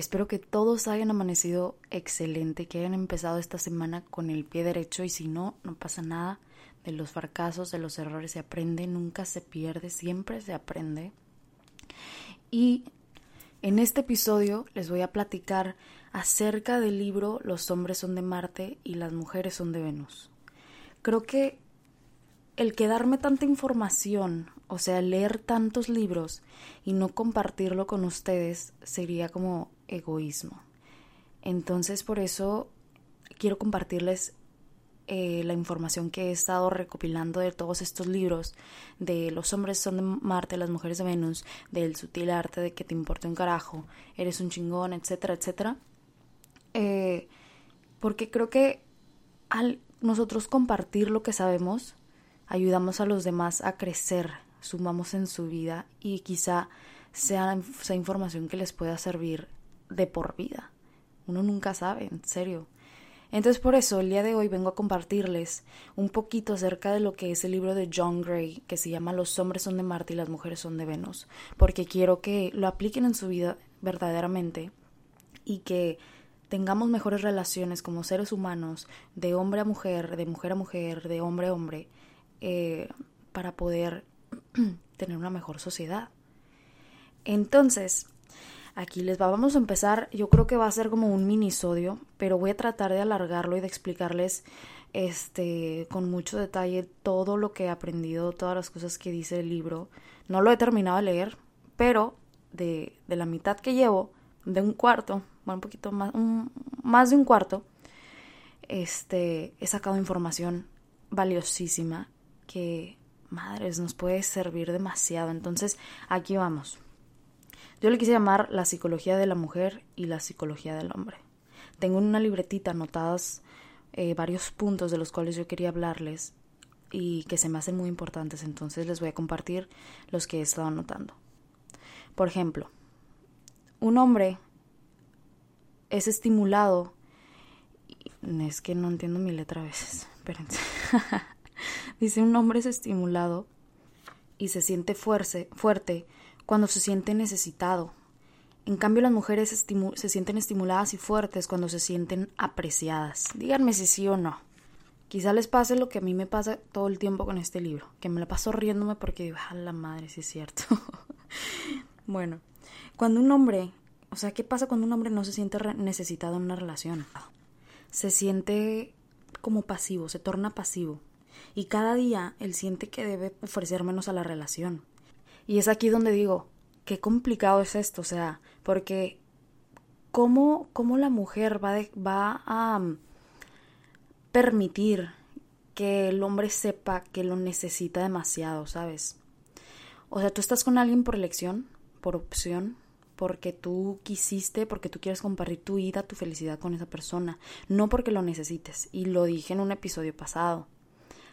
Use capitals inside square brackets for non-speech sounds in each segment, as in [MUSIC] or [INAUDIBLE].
Espero que todos hayan amanecido excelente, que hayan empezado esta semana con el pie derecho y si no, no pasa nada. De los fracasos, de los errores se aprende, nunca se pierde, siempre se aprende. Y en este episodio les voy a platicar acerca del libro Los hombres son de Marte y las mujeres son de Venus. Creo que el quedarme tanta información, o sea, leer tantos libros y no compartirlo con ustedes sería como egoísmo. Entonces por eso quiero compartirles eh, la información que he estado recopilando de todos estos libros, de los hombres son de Marte, las mujeres de Venus, del sutil arte de que te importa un carajo, eres un chingón, etcétera, etcétera. Eh, porque creo que al nosotros compartir lo que sabemos, ayudamos a los demás a crecer, sumamos en su vida y quizá sea, sea información que les pueda servir de por vida. Uno nunca sabe, en serio. Entonces por eso el día de hoy vengo a compartirles un poquito acerca de lo que es el libro de John Gray que se llama Los hombres son de Marte y las mujeres son de Venus, porque quiero que lo apliquen en su vida verdaderamente y que tengamos mejores relaciones como seres humanos, de hombre a mujer, de mujer a mujer, de hombre a hombre, eh, para poder [CLEARS THROAT] tener una mejor sociedad. Entonces, Aquí les va, vamos a empezar, yo creo que va a ser como un minisodio, pero voy a tratar de alargarlo y de explicarles este con mucho detalle todo lo que he aprendido, todas las cosas que dice el libro. No lo he terminado de leer, pero de, de la mitad que llevo, de un cuarto, bueno, un poquito más, más de un cuarto, este, he sacado información valiosísima que, madres, nos puede servir demasiado. Entonces, aquí vamos. Yo le quise llamar la psicología de la mujer y la psicología del hombre. Tengo en una libretita anotadas eh, varios puntos de los cuales yo quería hablarles y que se me hacen muy importantes, entonces les voy a compartir los que he estado anotando. Por ejemplo, un hombre es estimulado. Es que no entiendo mi letra a veces. [LAUGHS] Espérense. Dice un hombre es estimulado y se siente fuerte, fuerte cuando se siente necesitado. En cambio, las mujeres se sienten estimuladas y fuertes cuando se sienten apreciadas. Díganme si sí o no. Quizá les pase lo que a mí me pasa todo el tiempo con este libro, que me la paso riéndome porque digo, a la madre, si es cierto. [LAUGHS] bueno, cuando un hombre, o sea, ¿qué pasa cuando un hombre no se siente necesitado en una relación? Se siente como pasivo, se torna pasivo. Y cada día él siente que debe ofrecer menos a la relación. Y es aquí donde digo, qué complicado es esto, o sea, porque ¿cómo, cómo la mujer va, va a mm, permitir que el hombre sepa que lo necesita demasiado, ¿sabes? O sea, tú estás con alguien por elección, por opción, porque tú quisiste, porque tú quieres compartir tu vida, tu felicidad con esa persona, no porque lo necesites. Y lo dije en un episodio pasado.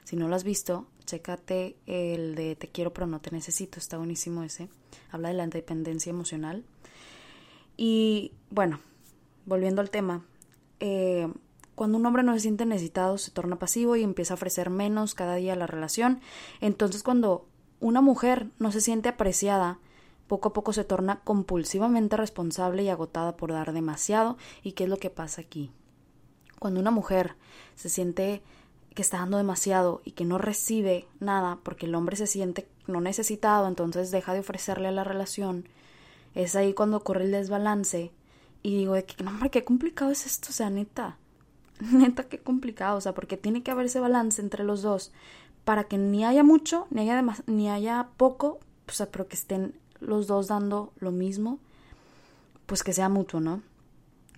Si no lo has visto, chécate el de Te quiero pero no te necesito, está buenísimo ese. Habla de la independencia emocional. Y bueno, volviendo al tema, eh, cuando un hombre no se siente necesitado, se torna pasivo y empieza a ofrecer menos cada día la relación. Entonces, cuando una mujer no se siente apreciada, poco a poco se torna compulsivamente responsable y agotada por dar demasiado. ¿Y qué es lo que pasa aquí? Cuando una mujer se siente que está dando demasiado y que no recibe nada porque el hombre se siente no necesitado, entonces deja de ofrecerle a la relación, es ahí cuando ocurre el desbalance y digo de que, no, hombre, qué complicado es esto, o sea, neta, [LAUGHS] neta, qué complicado, o sea, porque tiene que haber ese balance entre los dos para que ni haya mucho, ni haya, ni haya poco, o sea, pero que estén los dos dando lo mismo, pues que sea mutuo, ¿no?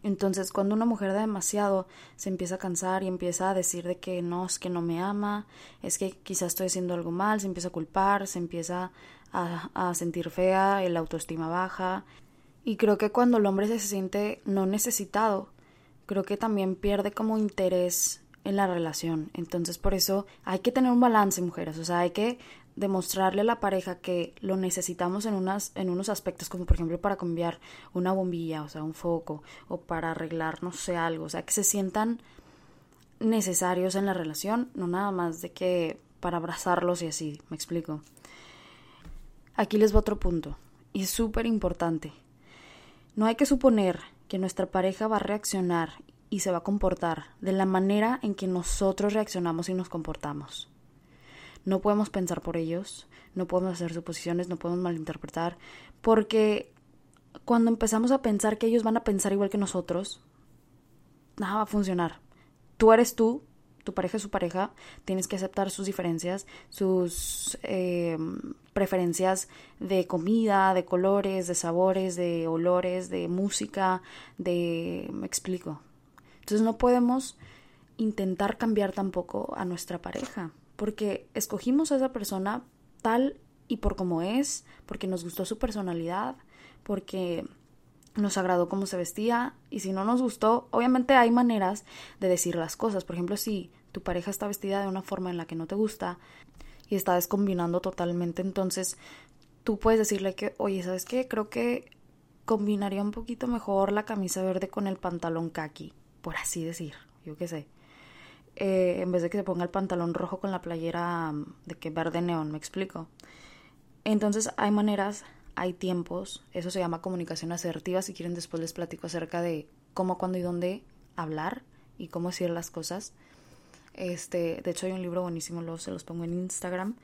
Entonces, cuando una mujer da demasiado, se empieza a cansar y empieza a decir de que no, es que no me ama, es que quizás estoy haciendo algo mal, se empieza a culpar, se empieza a, sentir fea, el autoestima baja. Y creo que cuando el hombre se siente no necesitado, creo que también pierde como interés en la relación. Entonces, por eso hay que tener un balance, mujeres. O sea, hay que demostrarle a la pareja que lo necesitamos en, unas, en unos aspectos, como por ejemplo para cambiar una bombilla, o sea, un foco, o para arreglar, no sé, algo, o sea, que se sientan necesarios en la relación, no nada más de que para abrazarlos y así, me explico. Aquí les va otro punto, y es súper importante. No hay que suponer que nuestra pareja va a reaccionar y se va a comportar de la manera en que nosotros reaccionamos y nos comportamos. No podemos pensar por ellos, no podemos hacer suposiciones, no podemos malinterpretar, porque cuando empezamos a pensar que ellos van a pensar igual que nosotros, nada va a funcionar. Tú eres tú, tu pareja es su pareja, tienes que aceptar sus diferencias, sus eh, preferencias de comida, de colores, de sabores, de olores, de música, de... me explico. Entonces no podemos intentar cambiar tampoco a nuestra pareja porque escogimos a esa persona tal y por como es, porque nos gustó su personalidad, porque nos agradó cómo se vestía y si no nos gustó, obviamente hay maneras de decir las cosas. Por ejemplo, si tu pareja está vestida de una forma en la que no te gusta y está descombinando totalmente, entonces tú puedes decirle que, oye, ¿sabes qué? Creo que combinaría un poquito mejor la camisa verde con el pantalón kaki, por así decir, yo qué sé. Eh, en vez de que se ponga el pantalón rojo con la playera mm, de que verde neón, me explico. Entonces hay maneras, hay tiempos, eso se llama comunicación asertiva, si quieren después les platico acerca de cómo, cuándo y dónde hablar y cómo decir las cosas. Este, de hecho hay un libro buenísimo, luego se los pongo en Instagram.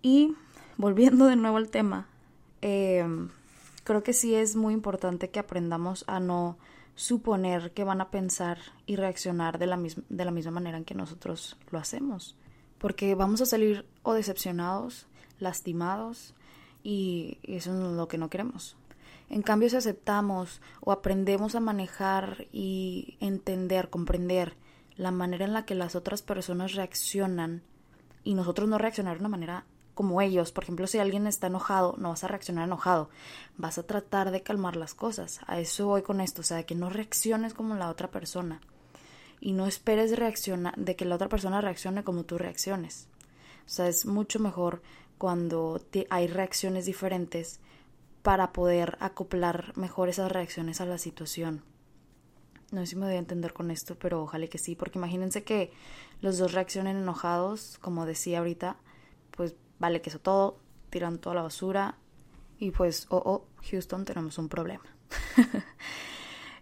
Y volviendo de nuevo al tema, eh, creo que sí es muy importante que aprendamos a no suponer que van a pensar y reaccionar de la, misma, de la misma manera en que nosotros lo hacemos. Porque vamos a salir o decepcionados, lastimados, y eso es lo que no queremos. En cambio, si aceptamos o aprendemos a manejar y entender, comprender la manera en la que las otras personas reaccionan y nosotros no reaccionar de una manera como ellos. Por ejemplo, si alguien está enojado, no vas a reaccionar enojado, vas a tratar de calmar las cosas. A eso voy con esto, o sea, que no reacciones como la otra persona y no esperes de que la otra persona reaccione como tú reacciones. O sea, es mucho mejor cuando hay reacciones diferentes para poder acoplar mejor esas reacciones a la situación. No sé si me voy a entender con esto, pero ojalá que sí, porque imagínense que los dos reaccionen enojados, como decía ahorita, pues vale que eso todo, tiran toda la basura y pues, oh, oh, Houston, tenemos un problema. [LAUGHS]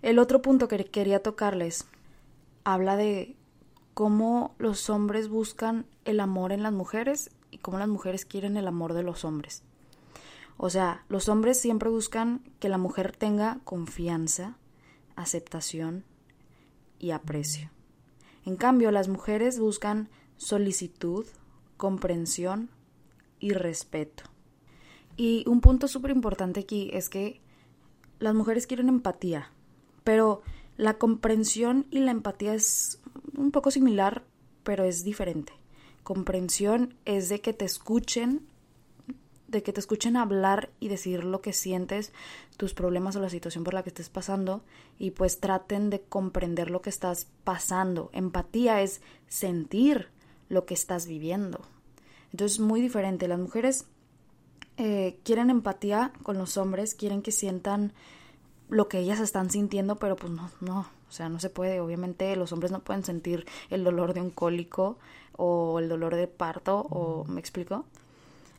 El otro punto que quería tocarles habla de cómo los hombres buscan el amor en las mujeres y cómo las mujeres quieren el amor de los hombres. O sea, los hombres siempre buscan que la mujer tenga confianza, aceptación y aprecio. En cambio, las mujeres buscan solicitud, comprensión y respeto. Y un punto súper importante aquí es que las mujeres quieren empatía, pero la comprensión y la empatía es un poco similar, pero es diferente. Comprensión es de que te escuchen, de que te escuchen hablar y decir lo que sientes, tus problemas o la situación por la que estés pasando y pues traten de comprender lo que estás pasando. Empatía es sentir lo que estás viviendo. Entonces es muy diferente. Las mujeres eh, quieren empatía con los hombres, quieren que sientan lo que ellas están sintiendo, pero pues no, no, o sea, no se puede. Obviamente los hombres no pueden sentir el dolor de un cólico o el dolor de parto, o me explico.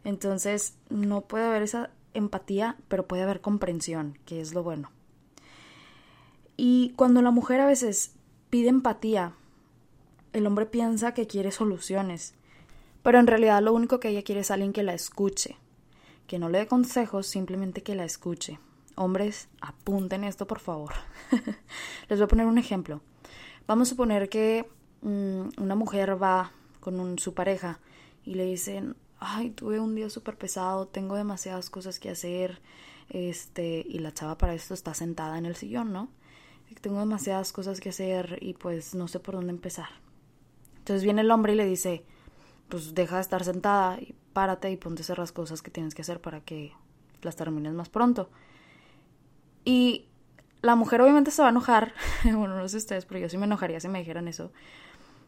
Entonces no puede haber esa empatía, pero puede haber comprensión, que es lo bueno. Y cuando la mujer a veces pide empatía, el hombre piensa que quiere soluciones pero en realidad lo único que ella quiere es alguien que la escuche, que no le dé consejos, simplemente que la escuche. Hombres, apunten esto por favor. [LAUGHS] Les voy a poner un ejemplo. Vamos a suponer que mm, una mujer va con su pareja y le dicen, ay, tuve un día súper pesado, tengo demasiadas cosas que hacer, este, y la chava para esto está sentada en el sillón, ¿no? tengo demasiadas cosas que hacer y pues no sé por dónde empezar. Entonces viene el hombre y le dice, pues deja de estar sentada y párate y ponte a hacer las cosas que tienes que hacer para que las termines más pronto. Y la mujer obviamente se va a enojar, [LAUGHS] bueno, no sé ustedes, pero yo sí me enojaría si me dijeran eso.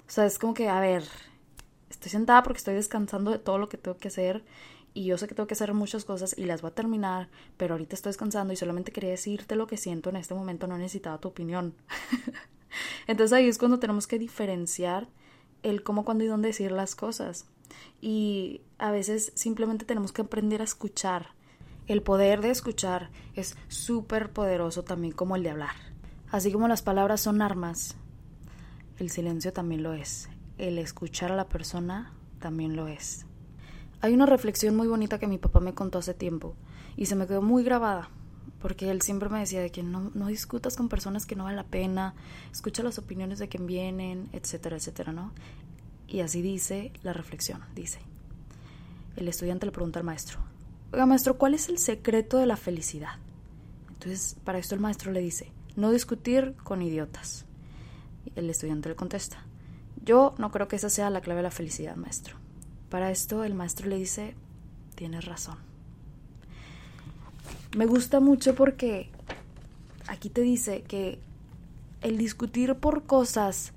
O sea, es como que, a ver, estoy sentada porque estoy descansando de todo lo que tengo que hacer y yo sé que tengo que hacer muchas cosas y las voy a terminar, pero ahorita estoy descansando y solamente quería decirte lo que siento en este momento, no necesitaba tu opinión. [LAUGHS] Entonces ahí es cuando tenemos que diferenciar el cómo, cuándo y dónde decir las cosas. Y a veces simplemente tenemos que aprender a escuchar. El poder de escuchar es súper poderoso también como el de hablar. Así como las palabras son armas, el silencio también lo es. El escuchar a la persona también lo es. Hay una reflexión muy bonita que mi papá me contó hace tiempo y se me quedó muy grabada porque él siempre me decía de que no, no discutas con personas que no vale la pena, escucha las opiniones de quien vienen, etcétera, etcétera, ¿no? Y así dice la reflexión, dice. El estudiante le pregunta al maestro, oiga maestro, ¿cuál es el secreto de la felicidad? Entonces, para esto el maestro le dice, no discutir con idiotas. El estudiante le contesta, yo no creo que esa sea la clave de la felicidad, maestro. Para esto el maestro le dice, tienes razón. Me gusta mucho porque aquí te dice que el discutir por cosas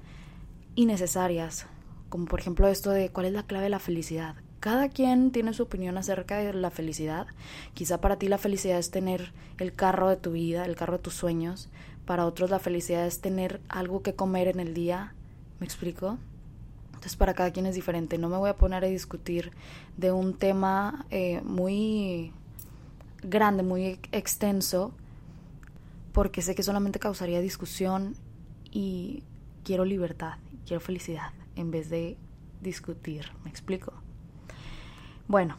innecesarias, como por ejemplo esto de cuál es la clave de la felicidad. Cada quien tiene su opinión acerca de la felicidad. Quizá para ti la felicidad es tener el carro de tu vida, el carro de tus sueños. Para otros la felicidad es tener algo que comer en el día. ¿Me explico? Entonces para cada quien es diferente. No me voy a poner a discutir de un tema eh, muy grande, muy extenso, porque sé que solamente causaría discusión y quiero libertad, quiero felicidad, en vez de discutir. ¿Me explico? Bueno,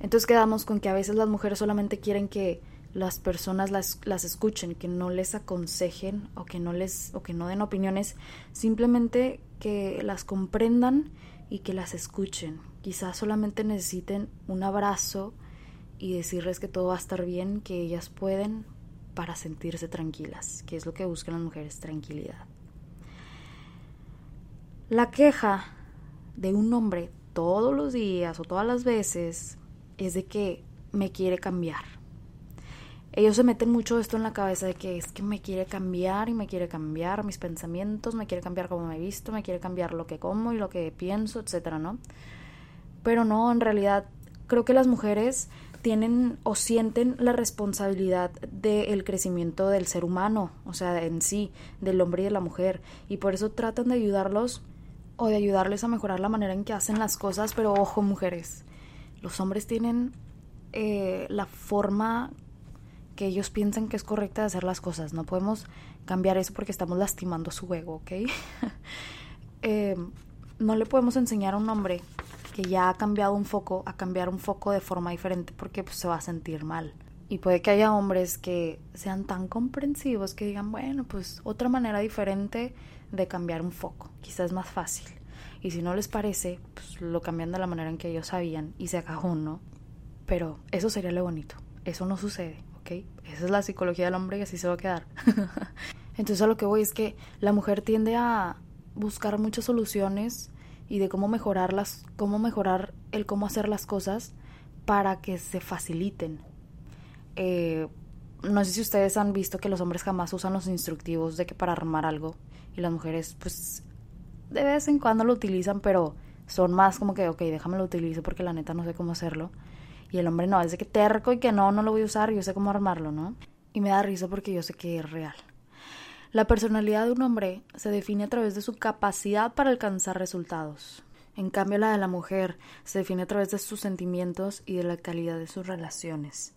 entonces quedamos con que a veces las mujeres solamente quieren que las personas las, las escuchen, que no les aconsejen o que no les o que no den opiniones, simplemente que las comprendan y que las escuchen. Quizás solamente necesiten un abrazo y decirles que todo va a estar bien, que ellas pueden para sentirse tranquilas, que es lo que buscan las mujeres, tranquilidad. La queja de un hombre todos los días o todas las veces es de que me quiere cambiar ellos se meten mucho esto en la cabeza de que es que me quiere cambiar y me quiere cambiar mis pensamientos, me quiere cambiar cómo me he visto, me quiere cambiar lo que como y lo que pienso, etcétera, ¿no? Pero no, en realidad creo que las mujeres tienen o sienten la responsabilidad del crecimiento del ser humano, o sea, en sí, del hombre y de la mujer, y por eso tratan de ayudarlos o de ayudarles a mejorar la manera en que hacen las cosas, pero ojo, mujeres, los hombres tienen eh, la forma que ellos piensan que es correcta de hacer las cosas. No podemos cambiar eso porque estamos lastimando su ego, ¿ok? [LAUGHS] Eh, no le podemos enseñar a un hombre que ya ha cambiado un foco a cambiar un foco de forma diferente porque pues, se va a sentir mal. Y puede que haya hombres que sean tan comprensivos que digan, bueno, pues otra manera diferente de cambiar un foco. Quizás es más fácil. Y si no les parece, pues lo cambian de la manera en que ellos sabían y se acabó, ¿no? Pero eso sería lo bonito. Eso no sucede. Esa es la psicología del hombre y así se va a quedar. [LAUGHS] Entonces a lo que voy es que la mujer tiende a buscar muchas soluciones y de cómo mejorarlas, cómo mejorar el cómo hacer las cosas para que se faciliten. Eh, no sé si ustedes han visto que los hombres jamás usan los instructivos de que para armar algo y las mujeres pues de vez en cuando lo utilizan, pero son más como que, ok, déjame lo utilizo porque la neta no sé cómo hacerlo. Y el hombre no, es de que terco y que no, no lo voy a usar, yo sé cómo armarlo, ¿no? Y me da risa porque yo sé que es real. La personalidad de un hombre se define a través de su capacidad para alcanzar resultados. En cambio, la de la mujer se define a través de sus sentimientos y de la calidad de sus relaciones.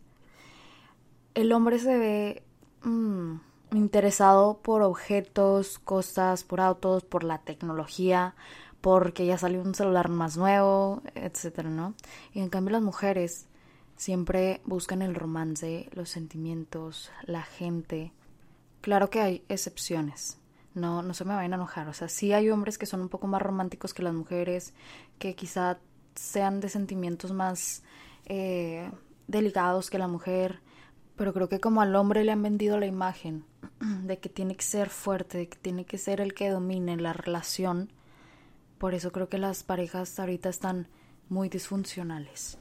El hombre se ve mm, interesado por objetos, cosas, por autos, por la tecnología, porque ya salió un celular más nuevo, etcétera, ¿no? Y en cambio las mujeres siempre buscan el romance, los sentimientos, la gente. Claro que hay excepciones. No, no se me vayan a enojar. O sea, sí hay hombres que son un poco más románticos que las mujeres, que quizá sean de sentimientos más eh, delicados que la mujer, Pero creo que como al hombre le han vendido la imagen [CLEARS THROAT] de que tiene que ser fuerte, de que tiene que ser el que domine la relación, por eso creo que las parejas ahorita están muy disfuncionales.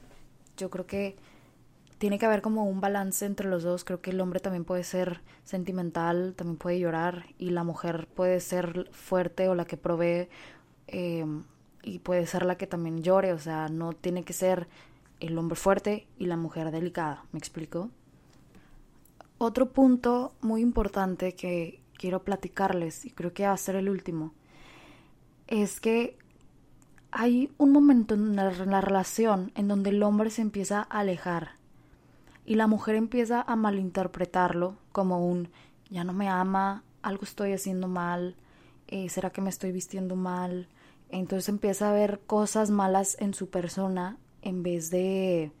Yo creo que tiene que haber como un balance entre los dos. Creo que el hombre también puede ser sentimental, también puede llorar y la mujer puede ser fuerte o la que provee eh, y puede ser la que también llore. O sea, no tiene que ser el hombre fuerte y la mujer delicada. ¿Me explico? Otro punto muy importante que quiero platicarles y creo que va a ser el último es que hay un momento en la relación en donde el hombre se empieza a alejar y la mujer empieza a malinterpretarlo como un ya no me ama, algo estoy haciendo mal, eh, será que me estoy vistiendo mal. Entonces empieza a ver cosas malas en su persona en vez de,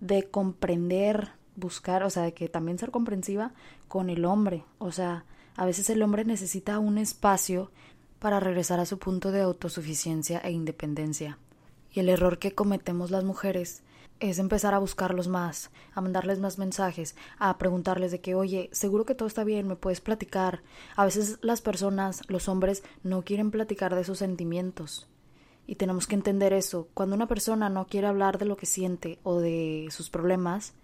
de comprender, buscar, o sea, de que también ser comprensiva con el hombre. O sea, a veces el hombre necesita un espacio para regresar a su punto de autosuficiencia e independencia. Y el error que cometemos las mujeres es empezar a buscarlos más, a mandarles más mensajes, a preguntarles de que, oye, seguro que todo está bien, me puedes platicar. A veces las personas, los hombres, no quieren platicar de sus sentimientos. Y tenemos que entender eso. Cuando una persona no quiere hablar de lo que siente o de sus problemas,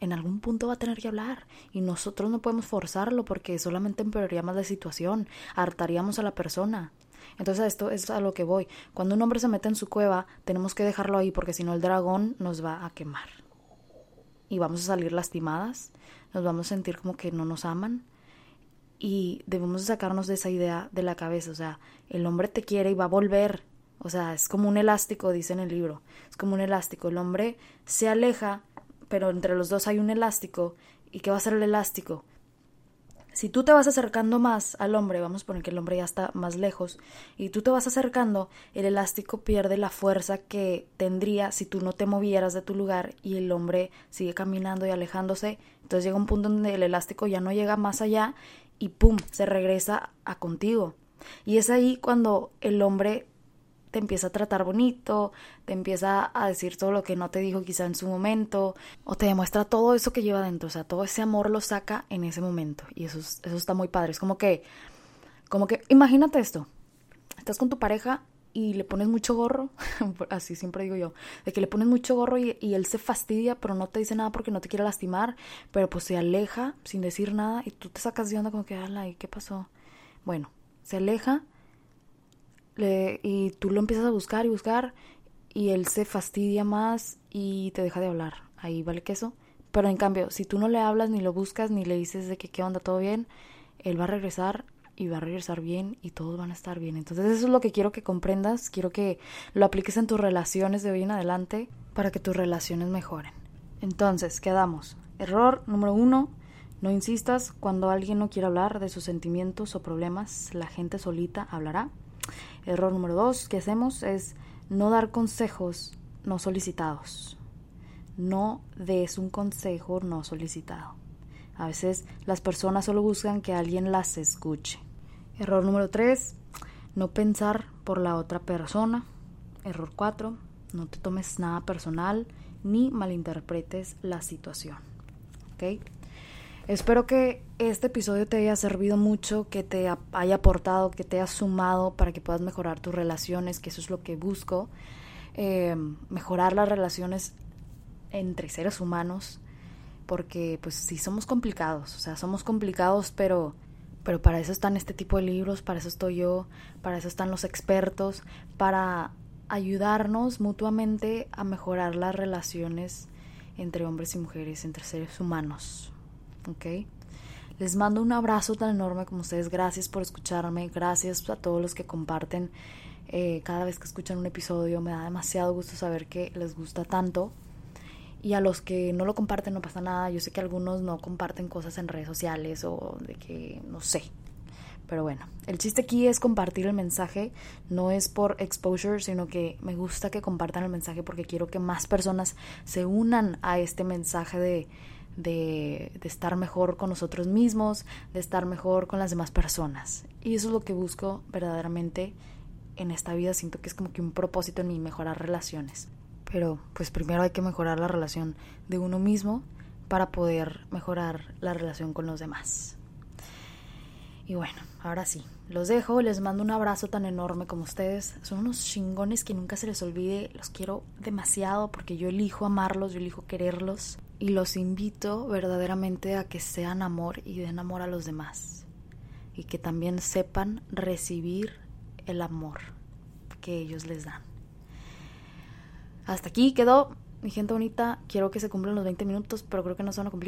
en algún punto va a tener que hablar. Y nosotros no podemos forzarlo porque solamente empeoraría más la situación, hartaríamos a la persona. Entonces esto es a lo que voy. Cuando un hombre se mete en su cueva, tenemos que dejarlo ahí porque si no el dragón nos va a quemar. Y vamos a salir lastimadas, nos vamos a sentir como que no nos aman. Y debemos sacarnos de esa idea de la cabeza. O sea, el hombre te quiere y va a volver. O sea, es como un elástico, dice en el libro. Es como un elástico. El hombre se aleja, pero entre los dos hay un elástico. ¿Y qué va a ser el elástico? Si tú te vas acercando más al hombre, vamos a poner que el hombre ya está más lejos, y tú te vas acercando, el elástico pierde la fuerza que tendría si tú no te movieras de tu lugar y el hombre sigue caminando y alejándose. Entonces llega un punto donde el elástico ya no llega más allá y ¡pum! se regresa a contigo. Y es ahí cuando el hombre te empieza a tratar bonito, te empieza a decir todo lo que no te dijo quizá en su momento, o te demuestra todo eso que lleva dentro, o sea, todo ese amor lo saca en ese momento, y eso, eso está muy padre, es como que, como que, imagínate esto, estás con tu pareja y le pones mucho gorro, [LAUGHS] así siempre digo yo, de que le pones mucho gorro y, y, él se fastidia, pero no te dice nada porque no te quiere lastimar, pero pues se aleja sin decir nada y tú te sacas de onda como que, ala, ¿y qué pasó? Bueno, se aleja y tú lo empiezas a buscar y buscar y él se fastidia más y te deja de hablar. Ahí vale queso. Pero en cambio, si tú no le hablas ni lo buscas ni le dices de que qué onda, todo bien, él va a regresar y va a regresar bien y todos van a estar bien. Entonces eso es lo que quiero que comprendas, quiero que lo apliques en tus relaciones de hoy en adelante para que tus relaciones mejoren. Entonces, quedamos. Error número uno, no insistas cuando alguien no quiere hablar de sus sentimientos o problemas, la gente solita hablará. Error número dos que hacemos es no dar consejos no solicitados. No des un consejo no solicitado. A veces las personas solo buscan que alguien las escuche. Error número tres, no pensar por la otra persona. Error cuatro, no te tomes nada personal ni malinterpretes la situación. ¿Ok? Espero que este episodio te haya servido mucho, que te haya aportado, que te haya sumado para que puedas mejorar tus relaciones, que eso es lo que busco. Eh, mejorar las relaciones entre seres humanos, porque pues sí somos complicados, o sea, somos complicados, pero, pero para eso están este tipo de libros, para eso estoy yo, para eso están los expertos, para ayudarnos mutuamente a mejorar las relaciones entre hombres y mujeres, entre seres humanos. ¿Ok? Les mando un abrazo tan enorme como ustedes. Gracias por escucharme. Gracias a todos los que comparten eh, cada vez que escuchan un episodio. Me da demasiado gusto saber que les gusta tanto. Y a los que no lo comparten no pasa nada. Yo sé que algunos no comparten cosas en redes sociales o de que no sé. Pero bueno, el chiste aquí es compartir el mensaje. No es por exposure, sino que me gusta que compartan el mensaje porque quiero que más personas se unan a este mensaje de de, estar mejor con nosotros mismos, de estar mejor con las demás personas. Y eso es lo que busco verdaderamente en esta vida. Siento que es como que un propósito en mí, mejorar relaciones. Pero pues primero hay que mejorar la relación de uno mismo para poder mejorar la relación con los demás. Y bueno, ahora sí, los dejo, les mando un abrazo tan enorme como ustedes. Son unos chingones que nunca se les olvide, los quiero demasiado porque yo elijo amarlos, yo elijo quererlos y los invito verdaderamente a que sean amor y den amor a los demás y que también sepan recibir el amor que ellos les dan. Hasta aquí quedó mi gente bonita, quiero que se cumplan los 20 minutos, pero creo que no se van a cumplir.